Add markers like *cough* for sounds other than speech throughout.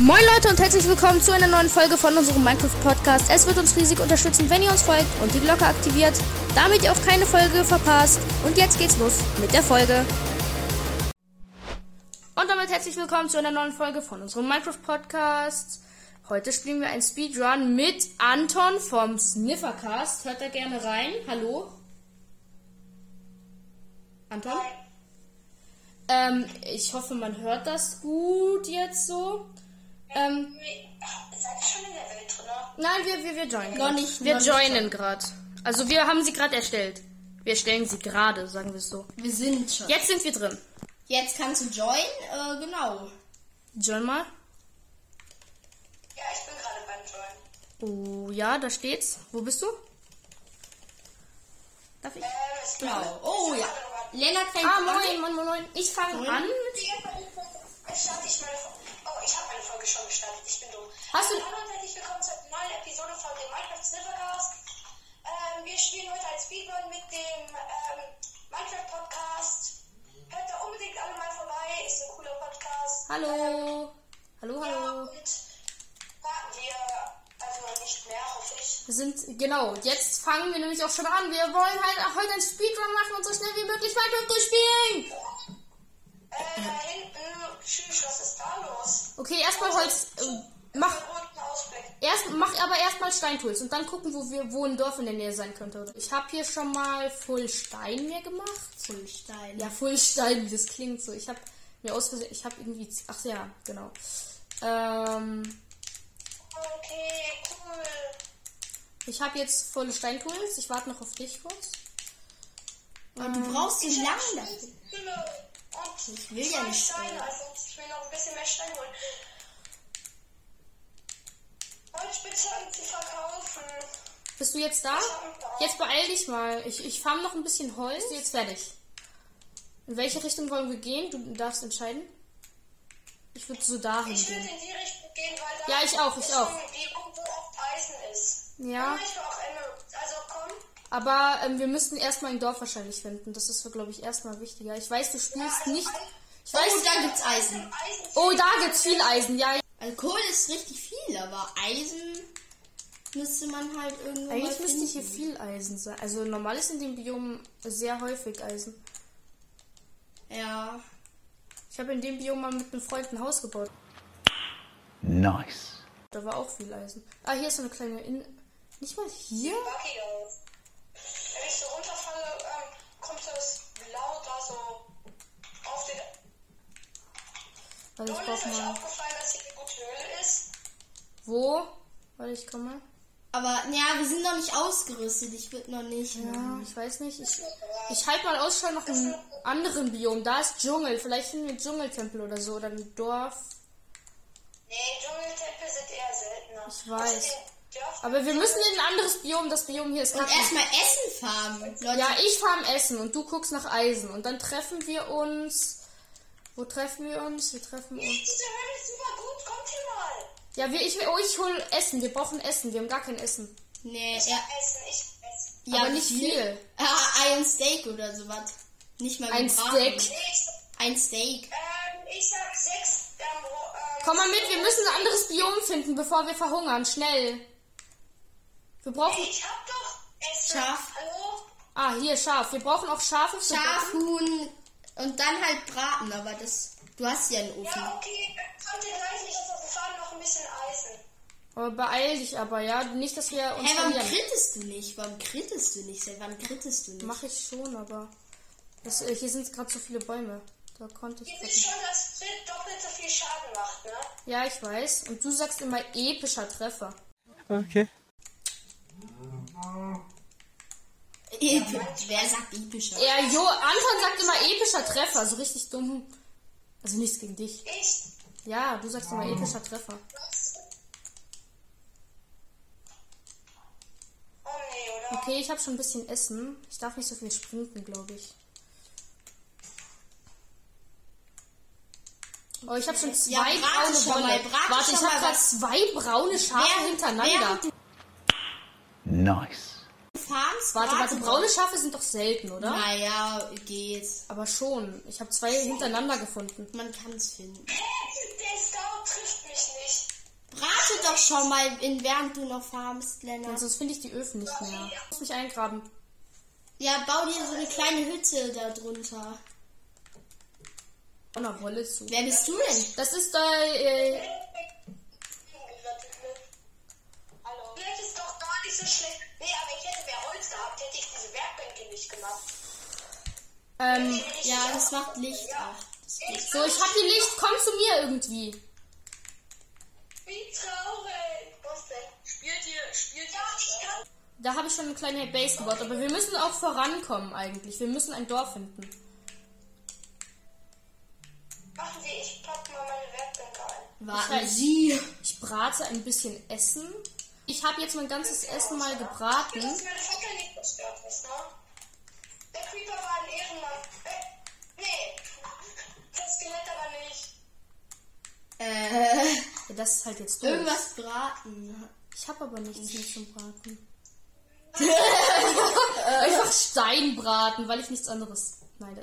Moin Leute und herzlich willkommen zu einer neuen Folge von unserem Minecraft Podcast. Es wird uns riesig unterstützen, wenn ihr uns folgt und die Glocke aktiviert, damit ihr auch keine Folge verpasst. Und jetzt geht's los mit der Folge. Und damit herzlich willkommen zu einer neuen Folge von unserem Minecraft Podcast. Heute spielen wir ein Speedrun mit Anton vom Sniffercast. Hört da gerne rein. Hallo. Anton? Ähm, ich hoffe, man hört das gut jetzt so. Ähm, Seid ihr schon in der Welt drin? ne? nein, wir, wir, wir joinen. Noch nicht, Wir noch joinen gerade. Also wir haben sie gerade erstellt. Wir erstellen sie gerade, sagen wir es so. Wir sind schon. Jetzt sind wir drin. Jetzt kannst du join, äh, genau. Join mal. Ja, ich bin gerade beim Join. Oh ja, da steht's. Wo bist du? Darf ich? Ähm, es Genau. Oh ja. Lennart fängt Ah, an. moin, moin, moin, moin. Ich fange Moin. an. Ich starte ich Folge. Oh, ich schon gestartet. Ich bin dumm. Hast du- Hallo und herzlich willkommen zur neuen Episode von dem Minecraft Sniffercast. Ähm, wir spielen heute ein Speedrun mit dem ähm, Minecraft Podcast. Hört da unbedingt alle mal vorbei. Ist ein cooler Podcast. Hallo. Hallo, Ja, hallo. und warten wir also nicht mehr, hoffe ich. Wir sind, genau, jetzt fangen wir nämlich auch schon an. Wir wollen halt auch heute ein Speedrun machen und so schnell wie möglich Minecraft durchspielen. Hinten. Tschüss, was ist da los? Okay, erstmal Holz. Äh, mach, erst, mach aber erstmal Steintools und dann gucken, wo wir, wo ein Dorf in der Nähe sein könnte. Ich habe hier schon mal Full Stein mir gemacht. Fullstein. Ja, Full Stein, wie das klingt so. Ich habe mir aus Versehen, ich habe irgendwie, ach ja, genau. Ähm, Okay, cool. ich habe jetzt volle Steintools. Ich warte noch auf dich kurz. Aber du brauchst so lange. Genau. Ich will ja nicht Steine, also ich will noch ein bisschen mehr Steine holen. Holzspitzhacken zu verkaufen. Bist du jetzt da? Jetzt beeil dich mal. Ich, ich farm noch ein bisschen Holz. Bist du jetzt fertig? In welche Richtung wollen wir gehen? Du darfst entscheiden. Ich würde so dahin Ich würde gehen. in die Richtung gehen, weil da Ja, ich auch, ich ist auch. Biom, wo oft Eisen ist. Ja. Manchmal auch Emerald. Aber ähm, wir müssten erstmal ein Dorf wahrscheinlich finden. Das ist, glaube ich, erstmal wichtiger. Ich weiß, du spielst also nicht. Ich weiß. Oh, da gibt's Eisen. Eisen Oh, da gibt's viel Eisen. Ja, Also Kohle ist richtig viel, aber Eisen müsste man halt irgendwo eigentlich mal müsste finden. hier viel Eisen sein. Also normal ist in dem Biom sehr häufig Eisen. Ja. Ich habe in dem Biom mal mit einem Freund ein Haus gebaut. Nice. Da war auch viel Eisen. Ah, hier ist so eine kleine In Nicht mal hier? Aus. Wenn ich so runterfalle, ähm, kommt das Blau da so auf den. Warte, ich Und ist brauch euch mal. aufgefallen, dass hier eine gute Höhle ist? Wo? Warte, ich komme. Aber, ja, wir sind noch nicht ausgerüstet. Ich würde noch nicht. Ja, ich weiß nicht. Ich, ich halte mal Ausschau nach einem anderen Biom. Da ist Dschungel. Vielleicht finden wir einen Dschungeltempel oder so. Oder ein Dorf. Nee, Dschungeltempel sind eher seltener. Ich weiß. Außerdem Aber wir müssen in ein anderes Biom. Das Biom hier ist Und erstmal Essen farmen. Leute, Ja, ich farm Essen und du guckst nach Eisen. Und dann treffen wir uns. Wo treffen wir uns? Wir treffen uns. Diese Höhle ist super gut, kommt hier mal. Ja, wir, ich, oh, ich hol Essen. Wir brauchen Essen. Wir haben gar kein Essen. nee, Ich ja. essen, ich esse. ja, Aber nicht viel. Ah, ein Steak oder sowas. Nicht mal Ein. Steak. Ich, Ein Steak. ähm, ich sag sechs. Ähm, Komm mal mit, wir müssen ein anderes Biom finden, bevor wir verhungern. Schnell. Wir brauchen. Ich hab doch Essen. Scharf. Hallo? Ah, hier Schaf. Wir brauchen auch Schafe für Schaf, Huhn und dann halt braten, aber das. Du hast ja einen Ofen. Ja, okay. Gleich nicht auf den Faden noch ein bisschen Eisen? Aber beeil dich aber, ja. Nicht, dass wir uns Hey, warum verlieren. krittest du nicht? Warum krittest du nicht? Wann krittest du nicht? Mach ich schon, aber. Das, äh, hier sind gerade so viele Bäume. Da konnte ich. Ihr grad wisst nicht. schon, dass Bild doppelt so viel Schaden macht, ne? Ja, ich weiß. Und du sagst immer epischer Treffer. Okay. Wer sagt epischer? Ja, Jo, Anton sagt immer epischer Treffer. So richtig dumm. Also nichts gegen dich. Ich. Ja, du sagst immer epischer Treffer. Oh? Okay, ich habe schon ein bisschen Essen. Ich darf nicht so viel sprinten, glaube ich. Oh, ich habe schon zwei Ja, braune Wolle. Warte, ich habe gerade zwei braune Schafe hintereinander. Nice. farmst, Warte, warte, brate braune Schafe sind doch selten, oder? Naja, geht. Aber schon. Ich habe zwei hintereinander gefunden. Man kann es finden. Der Scout trifft mich nicht. doch schon mal, in, während du noch farmst, Lennart. Und sonst finde ich die Öfen nicht mehr. Ich muss mich eingraben. Ja, bau dir so eine kleine Hütte da drunter. Und eine Wolle zu. Wer bist du denn? Das ist da, äh, gemacht. ähm, Ja, das macht Licht. Das geht. so, ich hab hier Licht. Komm zu mir irgendwie. Wie traurig. Was denn? Spielt ihr, spielt ja, ich kann. Da habe ich schon eine kleine Base gebaut, aber wir müssen auch vorankommen eigentlich. Wir müssen ein Dorf finden. Machen wir, ich pack mal meine Werkbänke ein. Warten Sie. Ich brate ein bisschen Essen. Ich habe jetzt mein ganzes Essen mal gebraten. meine Fackel nicht zerstört ne? Äh, Ja, das ist halt jetzt durch. irgendwas braten. Ich habe aber nichts mehr zum Braten. *laughs* Einfach Stein braten, weil ich nichts anderes neide.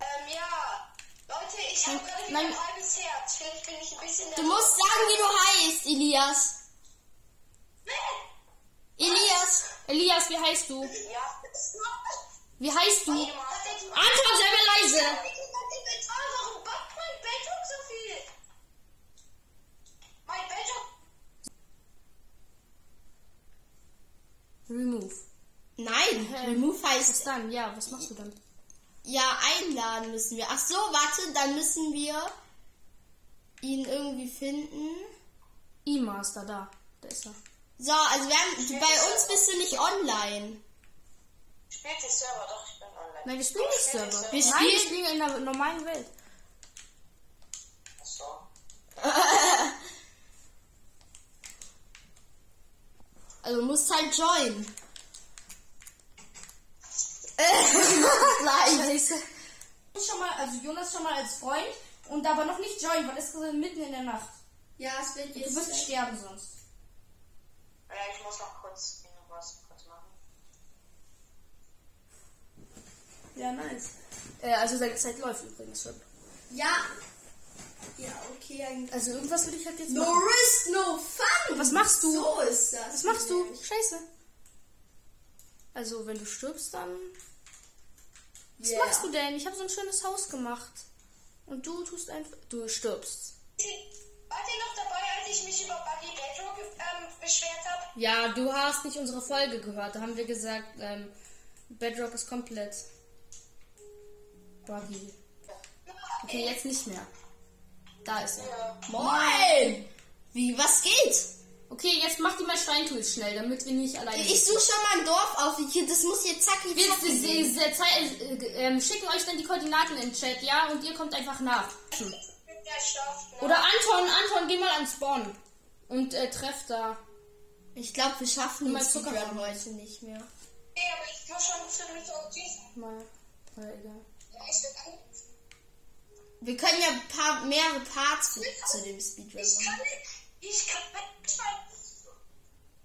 Ähm, ja. Leute, ich habe gerade wieder nein. ein halbes Herz. Vielleicht bin ich ein bisschen Du musst sagen, wie du heißt, Elias. Elias. Elias, wie heißt du? Ja. Wie heißt du? Anton, sei mal leise! Warum backt mein Bedrock so viel? Bedrock. Remove. Nein, Remove heißt Was dann? Ja, was machst du dann? ja einladen müssen wir. Ach so, warte, dann müssen wir ihn irgendwie finden. E-Master, da. Da ist er. So, also wir haben, bei uns bist du nicht online. Spielt die Server doch, ich bin online. Nein, wir spielen nicht Server. Wir Nein, wir spielen- spielen in der normalen Welt. Achso. *laughs* Also musst halt joinen. *laughs* Nein. Scheiße. Schon mal, also Jonas schon mal als Freund und aber noch nicht join, weil es ist mitten in der Nacht. Ja, es wird Du wirst sterben sonst. Ja, ich muss noch kurz irgendwas kurz machen. Ja, nice. Äh, also seine Zeit läuft übrigens schon. Ja. Ja, okay. eigentlich. Also irgendwas würde ich halt jetzt No machen. risk, no fun. Was machst du? So ist das. Was machst du? Scheiße. Also wenn du stirbst, dann... Was Yeah. machst du denn? Ich habe so ein schönes Haus gemacht. Und du tust einfach... Du stirbst. Wart ihr noch dabei, als ich mich über Buggy Bedrock ähm, beschwert habe? Ja, du hast nicht unsere Folge gehört. Da haben wir gesagt, ähm, Bedrock ist komplett buggy. Okay, jetzt nicht mehr. Da ist er. Moin. Wie, was geht? Okay, jetzt mach die mal Steintools schnell, damit wir nicht alleine Ich suche schon mal ein Dorf auf. Ich, das muss jetzt zackig Wir zackig sie- gehen. sie- zei- äh, ähm, schicken euch dann die Koordinaten in den Chat, ja? Und ihr kommt einfach nach. Hm. Schafft, ne? Oder Anton, Anton, geh mal ans Spawn. Und äh, treff da. Ich glaube, wir schaffen Mal Zucker heute nicht mehr. Nee, aber ich muss schon ziemlich auf diesen. Mal. Mal egal. Ja, ich will. Wir können ja ein paar, mehrere Parts für, zu dem Speedrun Ich kann machen. nicht. Ich kann nicht mal.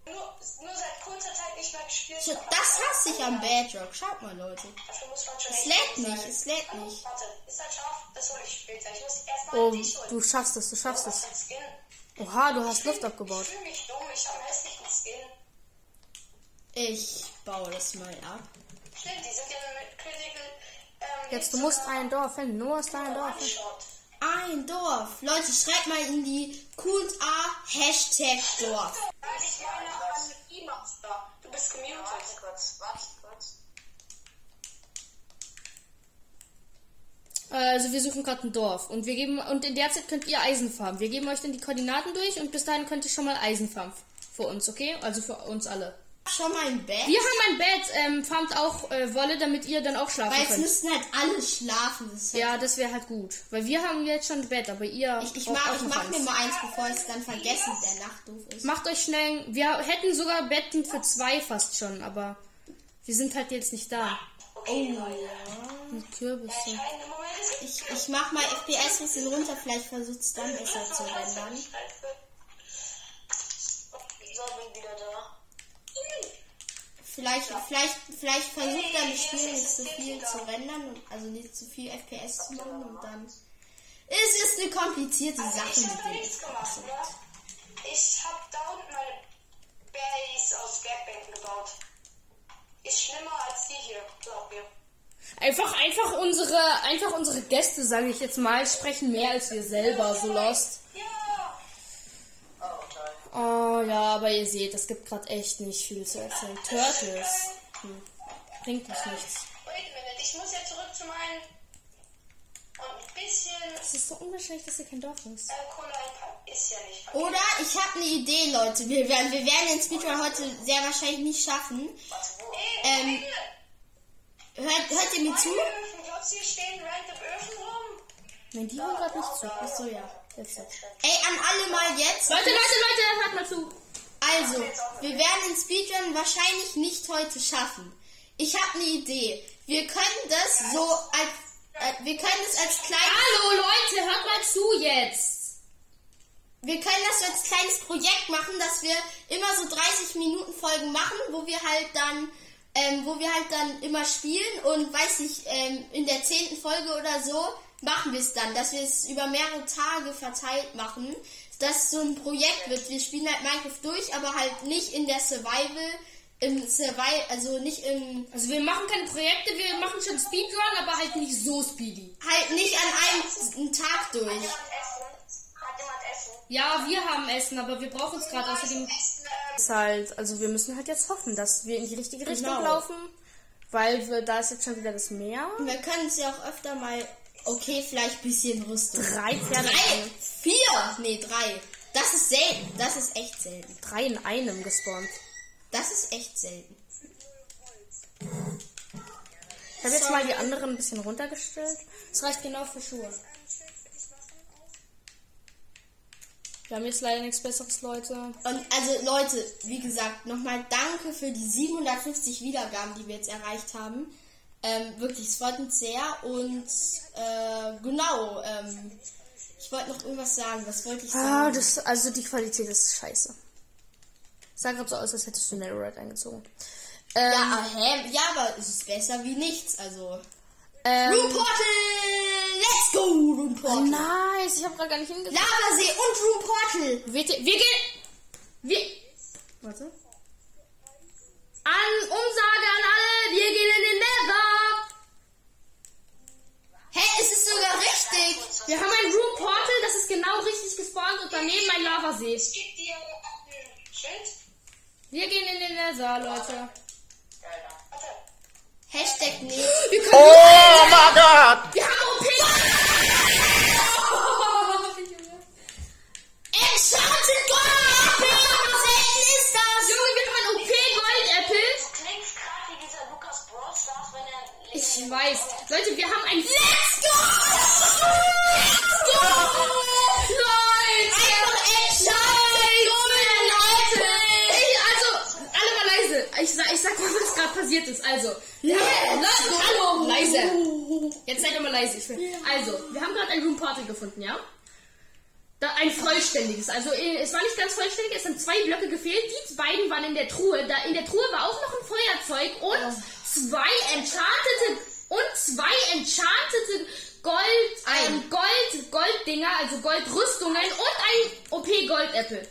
Nur, nur seit kurzer Zeit nicht mehr gespielt. So, Das hasse ich am Bedrock. Schaut mal, Leute. Dafür muss man schon Es lädt nicht, es lädt Hallo, nicht. Warte, ist das scharf? Das hole ich später. Ich muss erstmal Oh, dich holen. du schaffst es, du schaffst es. Oha, du hast Luft abgebaut. Ich fühle mich dumm, ich habe einen hässlichen Skin. Ich baue das mal ab. Stimmt, die sind ja mit Jetzt, du musst ein Dorf finden. Nur ist ein Dorf. Ein Dorf. Leute, schreibt mal in die Q&A Hashtag Dorf. Nein, ich meine an E-Master. Du bist gemutet. Warte kurz, warte kurz. Also wir suchen gerade ein Dorf und wir geben und in der Zeit könnt ihr Eisen farmen. Wir geben euch dann die Koordinaten durch und bis dahin könnt ihr schon mal Eisen farmen für uns, okay? Also für uns alle. Schon mal ein Bett. Wir haben ein Bett, ähm, farmt auch äh, Wolle, damit ihr dann auch schlafen Weil es könnt. müssten halt alle schlafen. Das ist halt Ja, das wäre halt gut, weil wir haben jetzt schon ein Bett, aber ihr Ich, ich, mach, ich mach mir mal eins, bevor es dann vergesse, der Nacht doof ist. Macht euch schnell. Wir hätten sogar Betten für zwei fast schon, aber wir sind halt jetzt nicht da. Okay, Oh, Und Kürbisse. Einen Moment. Ich, ich mach mal FPS ein bisschen runter, vielleicht versucht es dann besser zu rendern. So, bin wieder da vielleicht, vielleicht, vielleicht versucht er das Spiel nicht zu viel zu rendern, also nicht zu viel FPS zu machen und dann. Es ist eine komplizierte also Sache. Ich habe nichts gemacht, ne? Ich habe da unten meine Base aus Bergbänken gebaut. Ist schlimmer als die hier, glaub mir. Einfach, einfach unsere, einfach unsere Gäste, sage ich jetzt mal, sprechen mehr als wir selber, so lost. Ja! Oh, ja, aber ihr seht, es gibt gerade echt nicht viel zu erzählen. Turtles. Hm. Bringt mich nichts. Wait a minute, ich muss jetzt zurück zu meinen. Und ein bisschen Es ist so unwahrscheinlich, dass hier kein Dorf ist. äh, Cola einpacken. Ist ja nicht verkehrt. Oder ich habe eine Idee, Leute. Wir werden, wir werden den Speedrun heute sehr wahrscheinlich nicht schaffen. Wo? Ähm, hört, hört ihr mir zu? Meine Öfen, glaubst du, hier stehen random Öfen rum? Nein, die hören gerade nicht zu. Achso, ja. Jetzt. Ey, an alle mal jetzt. Leute, Leute, Leute, hört mal zu. Also, wir werden den Speedrun wahrscheinlich nicht heute schaffen. Ich habe eine Idee. Wir können das so als äh, wir können es als kleines Hallo Leute, hört mal zu jetzt. wir können das so als kleines Projekt machen, dass wir immer so 30 Minuten Folgen machen, wo wir halt dann ähm, wo wir halt dann immer spielen und weiß nicht, ähm, in der zehnten Folge oder so machen wir es dann, dass wir es über mehrere Tage verteilt machen, dass es so ein Projekt wird. Wir spielen halt Minecraft durch, aber halt nicht in der Survival, im Survival, also nicht im, Also wir machen keine Projekte, wir machen schon Speedrun, aber halt nicht so speedy. halt nicht an einem Tag durch. Jemand essen? Hat jemand Essen? Ja, wir haben Essen, aber wir brauchen es gerade außerdem. Ähm, Ist halt, also wir müssen halt jetzt hoffen, dass wir in die richtige Richtung Genau. laufen, weil wir, da ist jetzt schon wieder das Meer. Wir können es ja auch öfter mal, okay, vielleicht ein bisschen Rüstung. Drei Pferde Drei, vier, nee, drei. Das ist selten, das ist echt selten. Drei in einem gespawnt. Das ist echt selten. Ich habe jetzt mal die anderen ein bisschen runtergestellt. Das reicht genau für Schuhe. Wir haben jetzt leider nichts Besseres, Leute. Und also Leute, wie gesagt, nochmal danke für die 750 Wiedergaben, die wir jetzt erreicht haben. Ähm, wirklich, es freut uns sehr. Und äh, genau, ähm, ich wollte noch irgendwas sagen. Was wollte ich Ah, sagen? das, also die Qualität ist scheiße. Sah gerade so aus, als hättest du Netherite eingezogen. Ähm, ja, ah, hä? ja, aber es ist besser wie nichts. Also ähm, Room Portal, let's go Room Portal. nice, ich habe gerade gar nicht hingesehen. Lavasee und Room Portal. Wir, wir gehen. Wir. Warte. An Umsage an alle, wir gehen in den Hä, es ist sogar richtig. Wir haben ein Room Portal, das ist genau richtig gespawnt und daneben ein Lavasee. ich geb dir ein Schild. Wir gehen in den Nether, Leute. Hashtag nee. Wir können. Oh gefunden, ja? Da, ein vollständiges. Also, äh, es war nicht ganz vollständig, es sind zwei Blöcke gefehlt. Die beiden waren in der Truhe. Da, in der Truhe war auch noch ein Feuerzeug und zwei enchantete und zwei enchantete Gold, ähm, Gold, Golddinger, also Goldrüstungen und ein OP Gold-Apple.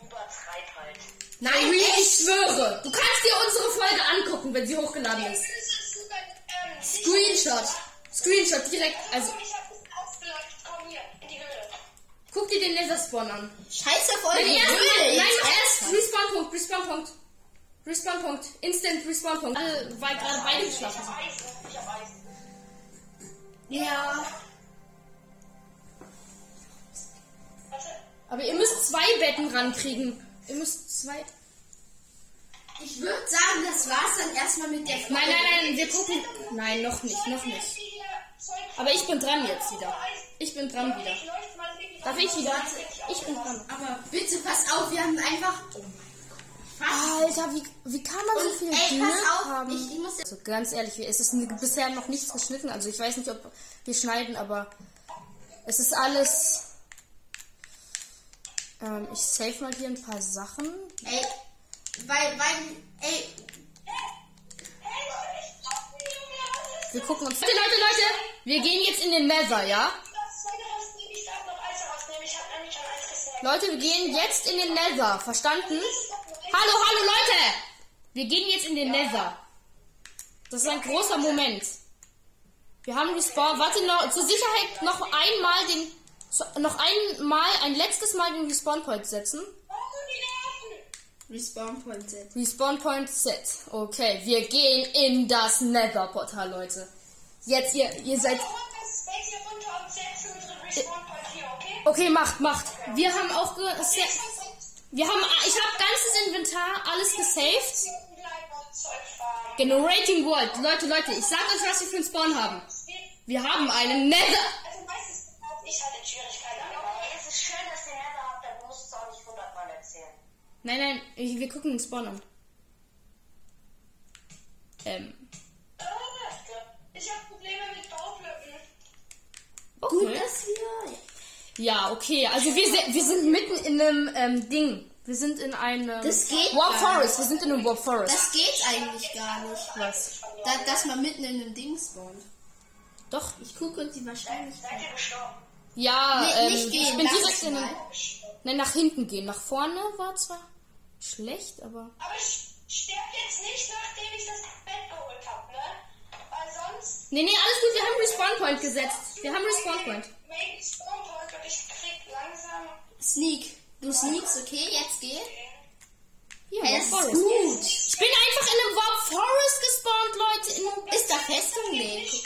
Übertreib halt. Nein, ich schwöre. Du kannst dir unsere Folge angucken, wenn sie hochgeladen ist. Ähm, Screenshot. Screenshot direkt. Also, Ich hab es aufgelegt. Komm hier, in die Höhle. Guck dir den Laserspawn an. Scheiße auf eure Nein, erst, Höhle nein, noch erst Respawn-Punkt, Respawn-Punkt. Respawn-Punkt. Instant Respawn-Punkt. Alle, weil gerade beide geschlafen Ich sind. hab Eisen. Ich hab Eisen. Ja. Aber ihr müsst zwei Betten rankriegen. Ihr müsst zwei. Ich würde sagen, das war's dann erstmal mit der Folge. Nein, nein, nein, wir gucken. Nein, noch nicht, noch nicht. Aber ich bin dran jetzt wieder. Ich bin dran wieder. Ich leuchte mal wirklich Darf ich wieder? Ich bin dran. Aber bitte pass auf, wir haben einfach. Alter, wie, wie kann man so Und viele ey, pass auf, haben? ich, ich muss. Also ganz ehrlich, es ist bisher noch nichts geschnitten. Also ich weiß nicht, ob wir schneiden, aber es ist alles. Ähm, ich save mal hier ein paar Sachen. Ey, weil, weil, ey, Wir gucken uns. Leute, Leute, Leute! Wir gehen jetzt in den Nether, ja? Das Zeug rausnehmen. Ich darf noch Eisen rausnehmen. Ich hab nämlich schon eins gesnackt. Leute, wir gehen jetzt in den Nether. Verstanden? Hallo, hallo, Leute! Wir gehen jetzt in den Nether. Das ist ein großer Moment. Wir haben respawn. Warte noch, zur Sicherheit noch einmal den, noch einmal, ein letztes Mal den Respawn Point setzen. Oh! Respawn Point Set. Respawn Point set. Okay, wir gehen in das Nether Portal, Leute. Jetzt ihr, ihr seid. Also, okay? Macht, macht. Wir haben auch ge wir haben, ich habe ganzes Inventar, alles gesaved. Generating World. Leute, Leute, ich sag euch, was wir für einen Spawn haben. Wir haben einen Nether. Also meistens hab ich in Schwierigkeiten angefangen. Es ist schön, dass ihr Nether habt, dann musst du es auch nicht hundertmal erzählen. Nein, nein, ich, wir gucken den Spawn an. Ähm. Ich habe Probleme mit Baublöcken. Gut, Okay. dass wir. Ja, okay. Also wir, se- wir sind mitten in einem ähm, Ding. Wir sind in einem Das geht Warp gar Forest. Wir sind in einem Warp Forest. Das geht eigentlich gar nicht. Was? Da, dass man mitten in einem Ding spawnt. Doch. Ich gucke uns die Wahrscheinlichkeit. Seid ihr gestorben? Ja, Nee, ähm, nicht gehen, ich bin direkt in mal. Nein, nach hinten gehen. Nach vorne war zwar schlecht, aber Aber ich sterb jetzt nicht, nachdem ich das Bett geholt habe, ne? Sonst. Nee, nee, alles gut, wir haben Respawn Point gesetzt. Wir haben Respawn Point. Make Spawn Point und ich krieg langsam. Sneak. Du sneakst, okay? Jetzt geh. Hier, Hey, das ist gut. Ich bin einfach in einem Warp Forest gespawnt, Leute. Ist da Festung? Nicht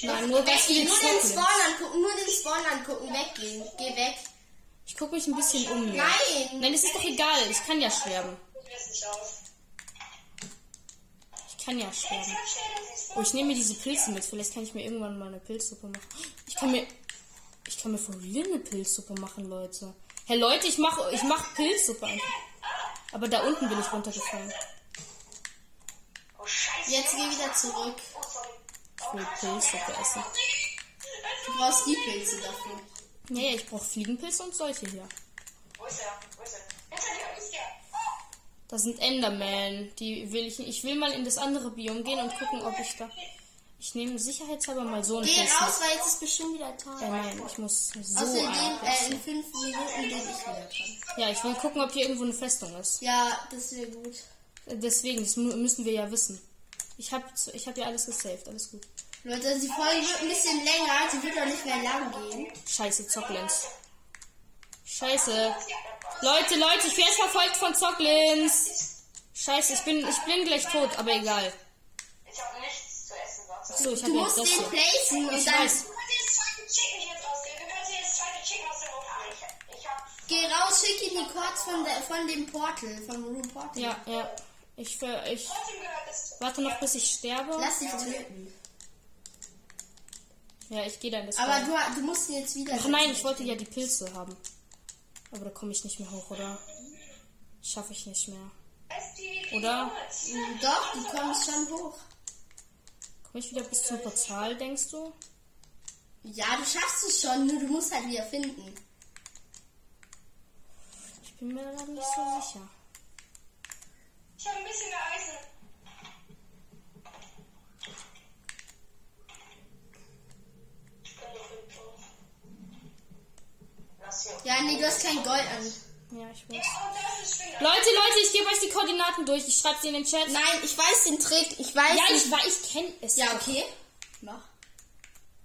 Nee. Nein, nur Weggehen, nur den. Spawn angucken, nur den Spawn angucken, weggehen. Geh weg. Ich gucke mich ein bisschen um. ne? Nein. Nein, es ist doch egal. Ich kann ja sterben. Guck das nicht aus. Ich kann ja sterben. Oh, ich nehme mir diese Pilze mit. Vielleicht kann ich mir irgendwann mal eine Pilzsuppe machen. Ich kann mir. Ich kann mir for real eine Pilzsuppe machen, Leute. Hey Leute, ich mache ich mach Pilzsuppe. Aber da unten bin ich runtergefallen. Jetzt geh wieder zurück. Ich will Pilzsuppe essen. Du brauchst die Pilze dafür. Ja, ich brauche Fliegenpilze und solche hier. Wo ist er? Wo ist er? Hinter dir ist der. Das sind Enderman. Die will ich. Ich will mal in das andere Biom gehen und gucken, ob ich da. Ich nehme sicherheitshalber mal so einen Geh Pilz raus, mit. weil jetzt ist bestimmt wieder Tag. Äh, nein, ich muss so Außerdem einen äh, Pilz. in fünf Minuten bin ich wieder dran. Ja, ich will gucken, ob hier irgendwo eine Festung ist. Ja, das wäre gut. Deswegen, das mü- müssen wir ja wissen. Ich habe ich hab ja alles gesaved, alles gut. Leute, die Folge wird ein bisschen länger, sie wird auch nicht mehr lang gehen. Scheiße, Zocklins. Scheiße. Leute, Leute, ich werde verfolgt von Zocklins. Scheiße, ich bin, ich bin gleich tot, aber egal. Ich habe nichts zu essen. Warte. So, ich Du habe musst den placen und Ich dann weiß. Du kannst dir das zweite Chicken hier jetzt rausgehen. Du kannst dir das zweite Chicken aus dem Ofen nehmen. Ich, ich hab. geh raus, schick ihm die Codes von, der, von dem Portal, vom Room Portal. Ja, ja. Ich, ich warte noch, bis ich sterbe. Lass dich töten. Ja, ich gehe da in das Aber du, du musst ihn jetzt wieder. Ach nein, ich wollte ja die Pilze haben. Aber da komme ich nicht mehr hoch, oder? Schaffe ich nicht mehr. Oder? Doch, du kommst schon hoch. Komme ich wieder bis zum Portal, denkst du? Ja, du schaffst es schon, nur du musst halt wieder finden. Ich bin mir gerade nicht so sicher. Ich habe ein bisschen mehr Eisen. Ja, nee, du hast kein Gold an. Ja, ich weiß. Leute, Leute, ich gebe euch die Koordinaten durch. Ich schreibe sie in den Chat. Nein, ich weiß den Trick. Ich weiß ja, ich weiß, ich kenne es. Ja, okay. Mach.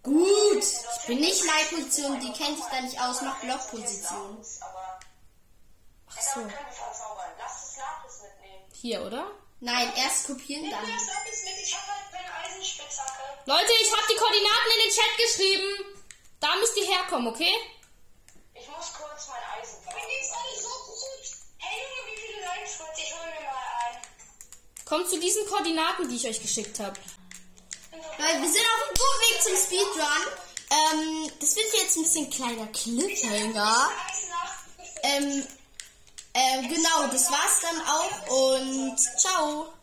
Gut. Ich bin nicht Leitposition, die kennt sich da nicht aus. Mach Blockposition. Aber. Ach so. Hier, oder? Nein, erst kopieren, dann. das ab jetzt mit. Ich habe halt meine Eisenspitzhacke. Leute, ich habe die Koordinaten in den Chat geschrieben. Da müsst ihr herkommen, okay? Kommt zu diesen Koordinaten, die ich euch geschickt habe. Weil wir sind auf dem guten Weg zum Speedrun. Ähm, das wird jetzt ein bisschen kleiner Cliffhanger. Ähm, ähm, genau, das war's dann auch und ciao.